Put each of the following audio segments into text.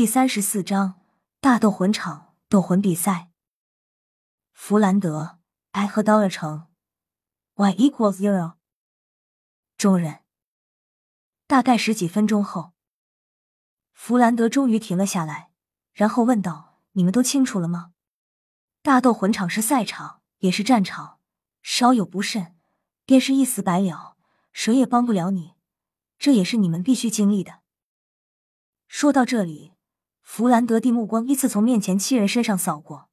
第三十四章大斗魂场斗魂比赛。弗兰德，I 和刀了城，Y equals zero。众人大概十几分钟后，弗兰德终于停了下来，然后问道：“你们都清楚了吗？大斗魂场是赛场，也是战场，稍有不慎，便是一死百了，谁也帮不了你。这也是你们必须经历的。”说到这里。弗兰德的目光依次从面前七人身上扫过。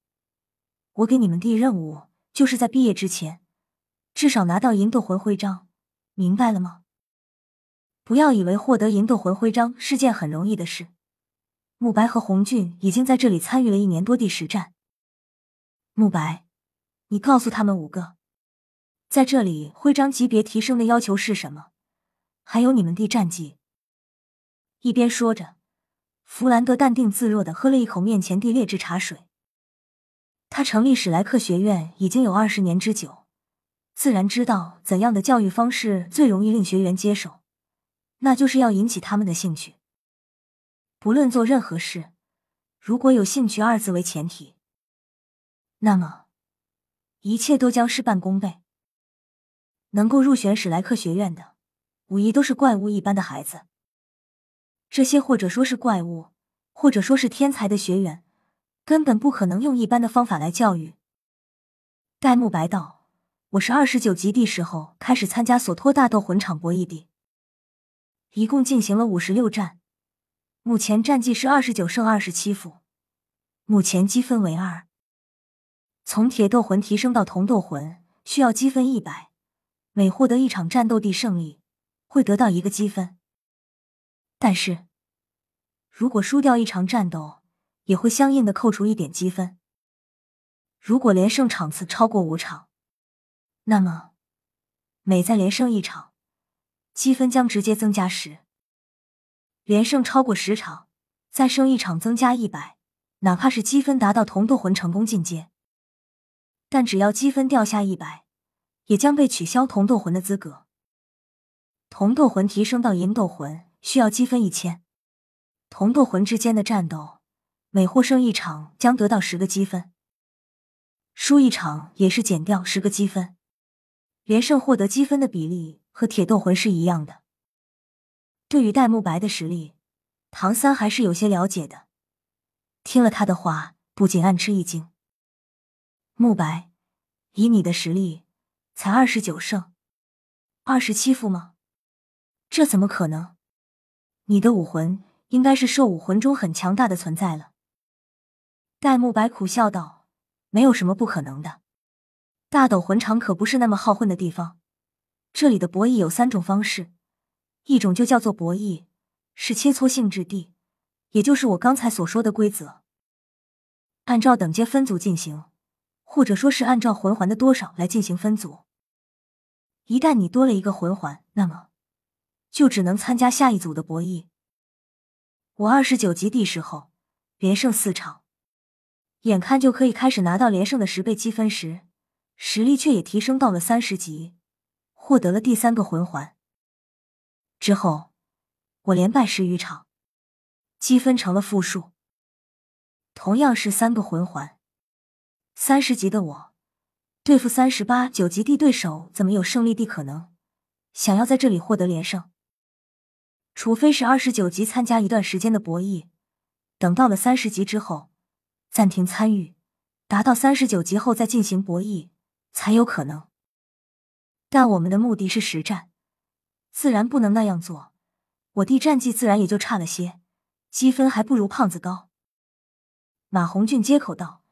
我给你们的任务，就是在毕业之前，至少拿到银斗魂徽章，明白了吗？不要以为获得银斗魂徽章是件很容易的事。慕白和红俊已经在这里参与了一年多地实战。慕白，你告诉他们五个，在这里徽章级别提升的要求是什么？还有你们的战绩。一边说着。弗兰德淡定自若的喝了一口面前的劣质茶水。他成立史莱克学院已经有二十年之久，自然知道怎样的教育方式最容易令学员接受，那就是要引起他们的兴趣。不论做任何事，如果有兴趣二字为前提，那么一切都将事半功倍。能够入选史莱克学院的，无疑都是怪物一般的孩子。这些或者说是怪物，或者说是天才的学员，根本不可能用一般的方法来教育。戴沐白道：“我是二十九级地时候开始参加索托大斗魂场博弈的，一共进行了五十六战，目前战绩是二十九胜二十七负，目前积分为二。从铁斗魂提升到铜斗魂需要积分一百，每获得一场战斗地胜利，会得到一个积分。”但是，如果输掉一场战斗，也会相应的扣除一点积分。如果连胜场次超过五场，那么每再连胜一场，积分将直接增加十。连胜超过十场，再胜一场增加一百，哪怕是积分达到铜斗魂成功进阶，但只要积分掉下一百，也将被取消铜斗魂的资格。铜斗魂提升到银斗魂。需要积分一千，铜斗魂之间的战斗，每获胜一场将得到十个积分，输一场也是减掉十个积分。连胜获得积分的比例和铁斗魂是一样的。对于戴沐白的实力，唐三还是有些了解的。听了他的话，不禁暗吃一惊。沐白，以你的实力，才二十九胜，二十七负吗？这怎么可能？你的武魂应该是兽武魂中很强大的存在了。戴沐白苦笑道：“没有什么不可能的，大斗魂场可不是那么好混的地方。这里的博弈有三种方式，一种就叫做博弈，是切磋性质地，也就是我刚才所说的规则，按照等阶分组进行，或者说是按照魂环的多少来进行分组。一旦你多了一个魂环，那么……”就只能参加下一组的博弈。我二十九级地时候连胜四场，眼看就可以开始拿到连胜的十倍积分时，实力却也提升到了三十级，获得了第三个魂环。之后我连败十余场，积分成了负数。同样是三个魂环，三十级的我对付三十八九级地对手，怎么有胜利的可能？想要在这里获得连胜。除非是二十九级参加一段时间的博弈，等到了三十级之后暂停参与，达到三十九级后再进行博弈才有可能。但我们的目的是实战，自然不能那样做。我弟战绩自然也就差了些，积分还不如胖子高。马红俊接口道：“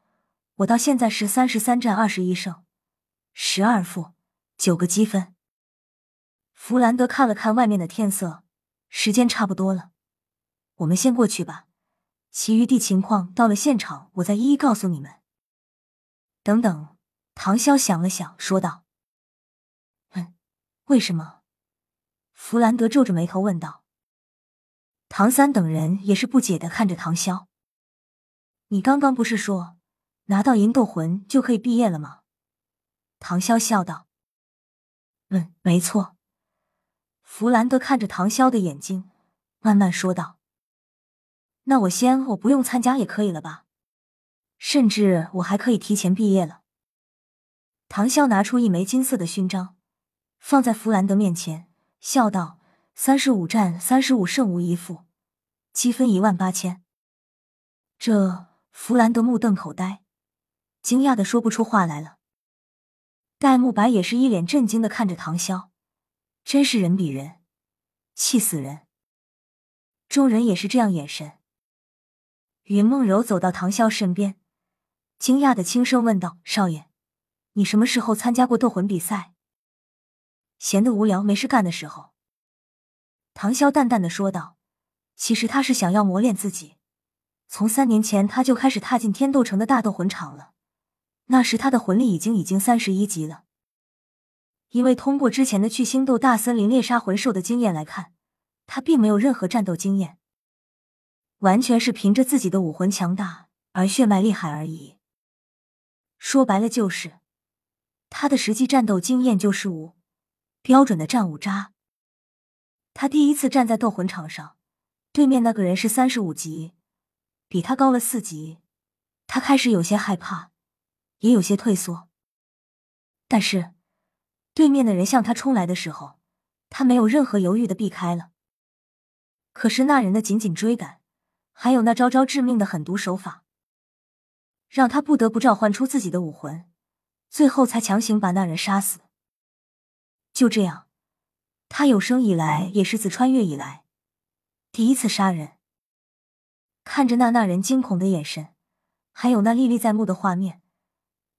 我到现在是三十三战二十一胜，十二负，九个积分。”弗兰德看了看外面的天色。时间差不多了，我们先过去吧。其余地情况到了现场，我再一一告诉你们。等等，唐潇想了想，说道：“嗯，为什么？”弗兰德皱着眉头问道。唐三等人也是不解的看着唐潇：“你刚刚不是说拿到银斗魂就可以毕业了吗？”唐潇笑道：“嗯，没错。”弗兰德看着唐潇的眼睛，慢慢说道：“那我先我不用参加也可以了吧？甚至我还可以提前毕业了。唐潇拿出一枚金色的勋章，放在弗兰德面前，笑道：“三十五战三十五胜无一负，积分一万八千。”这弗兰德目瞪口呆，惊讶的说不出话来了。戴沐白也是一脸震惊的看着唐潇，真是人比人气死人。众人也是这样眼神。云梦柔走到唐潇身边，惊讶的轻声问道：“少爷。”你什么时候参加过斗魂比赛？闲得无聊没事干的时候，唐潇淡淡的说道：“其实他是想要磨练自己。从三年前他就开始踏进天斗城的大斗魂场了，那时他的魂力已经已经三十一级了。因为通过之前的去星斗大森林猎杀魂兽的经验来看，他并没有任何战斗经验，完全是凭着自己的武魂强大而血脉厉害而已。说白了就是。”他的实际战斗经验就是五，标准的战五渣。他第一次站在斗魂场上，对面那个人是三十五级，比他高了四级。他开始有些害怕，也有些退缩。但是，对面的人向他冲来的时候，他没有任何犹豫的避开了。可是那人的紧紧追赶，还有那招招致命的狠毒手法，让他不得不召唤出自己的武魂。最后才强行把那人杀死。就这样，他有生以来也是自穿越以来第一次杀人。看着那那人惊恐的眼神，还有那历历在目的画面，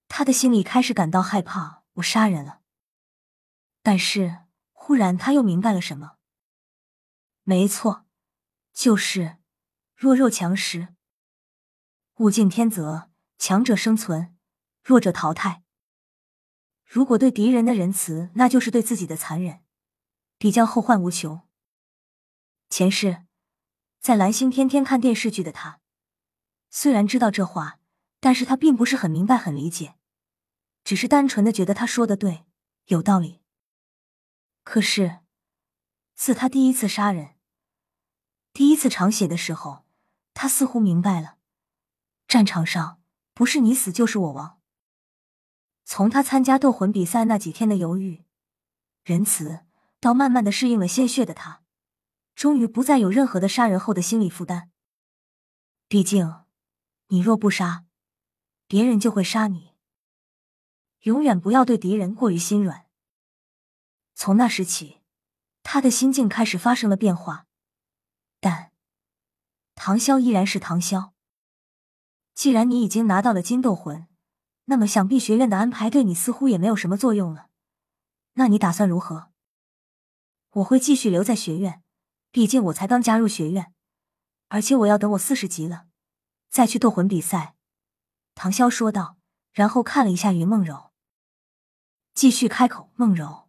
他的心里开始感到害怕。我杀人了，但是忽然他又明白了什么。没错，就是弱肉强食，物竞天择，强者生存，弱者淘汰。如果对敌人的仁慈，那就是对自己的残忍，必将后患无穷。前世，在蓝星天天看电视剧的他，虽然知道这话，但是他并不是很明白、很理解，只是单纯的觉得他说的对，有道理。可是，自他第一次杀人、第一次尝血的时候，他似乎明白了，战场上不是你死就是我亡。从他参加斗魂比赛那几天的犹豫、仁慈，到慢慢的适应了鲜血的他，终于不再有任何的杀人后的心理负担。毕竟，你若不杀，别人就会杀你。永远不要对敌人过于心软。从那时起，他的心境开始发生了变化。但唐潇依然是唐潇。既然你已经拿到了金斗魂。那么，想必学院的安排对你似乎也没有什么作用了。那你打算如何？我会继续留在学院，毕竟我才刚加入学院，而且我要等我四十级了再去斗魂比赛。”唐潇说道，然后看了一下云梦柔，继续开口：“梦柔，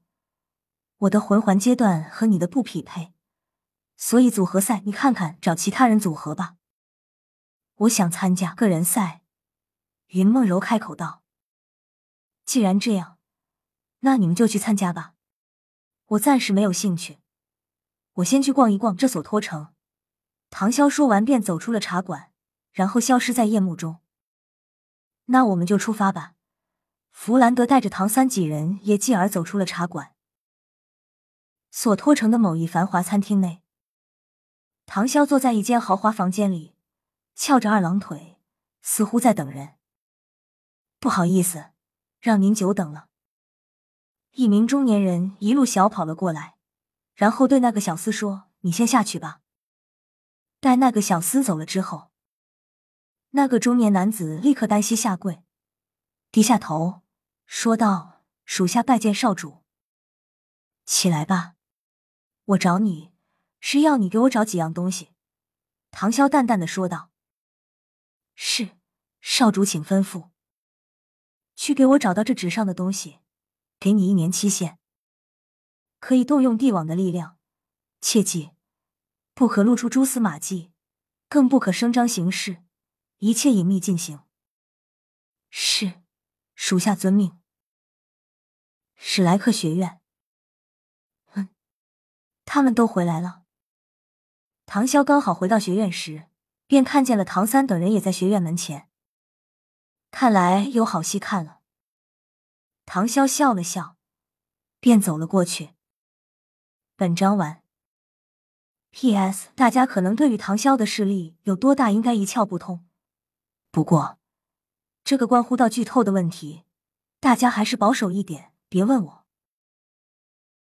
我的魂环阶段和你的不匹配，所以组合赛你看看找其他人组合吧。我想参加个人赛。”云梦柔开口道：“既然这样，那你们就去参加吧。我暂时没有兴趣，我先去逛一逛这所托城。”唐潇说完，便走出了茶馆，然后消失在夜幕中。那我们就出发吧。弗兰德带着唐三几人也继而走出了茶馆。索托城的某一繁华餐厅内，唐潇坐在一间豪华房间里，翘着二郎腿，似乎在等人。不好意思，让您久等了。一名中年人一路小跑了过来，然后对那个小厮说：“你先下去吧。”待那个小厮走了之后，那个中年男子立刻单膝下跪，低下头说道：“属下拜见少主。”起来吧，我找你是要你给我找几样东西。”唐潇淡淡的说道。“是，少主，请吩咐。”去给我找到这纸上的东西，给你一年期限，可以动用帝王的力量，切记不可露出蛛丝马迹，更不可声张行事，一切隐秘进行。是，属下遵命。史莱克学院，他们都回来了。唐潇刚好回到学院时，便看见了唐三等人也在学院门前。看来有好戏看了。唐潇笑了笑，便走了过去。本章完。P.S. 大家可能对于唐潇的势力有多大应该一窍不通，不过这个关乎到剧透的问题，大家还是保守一点，别问我。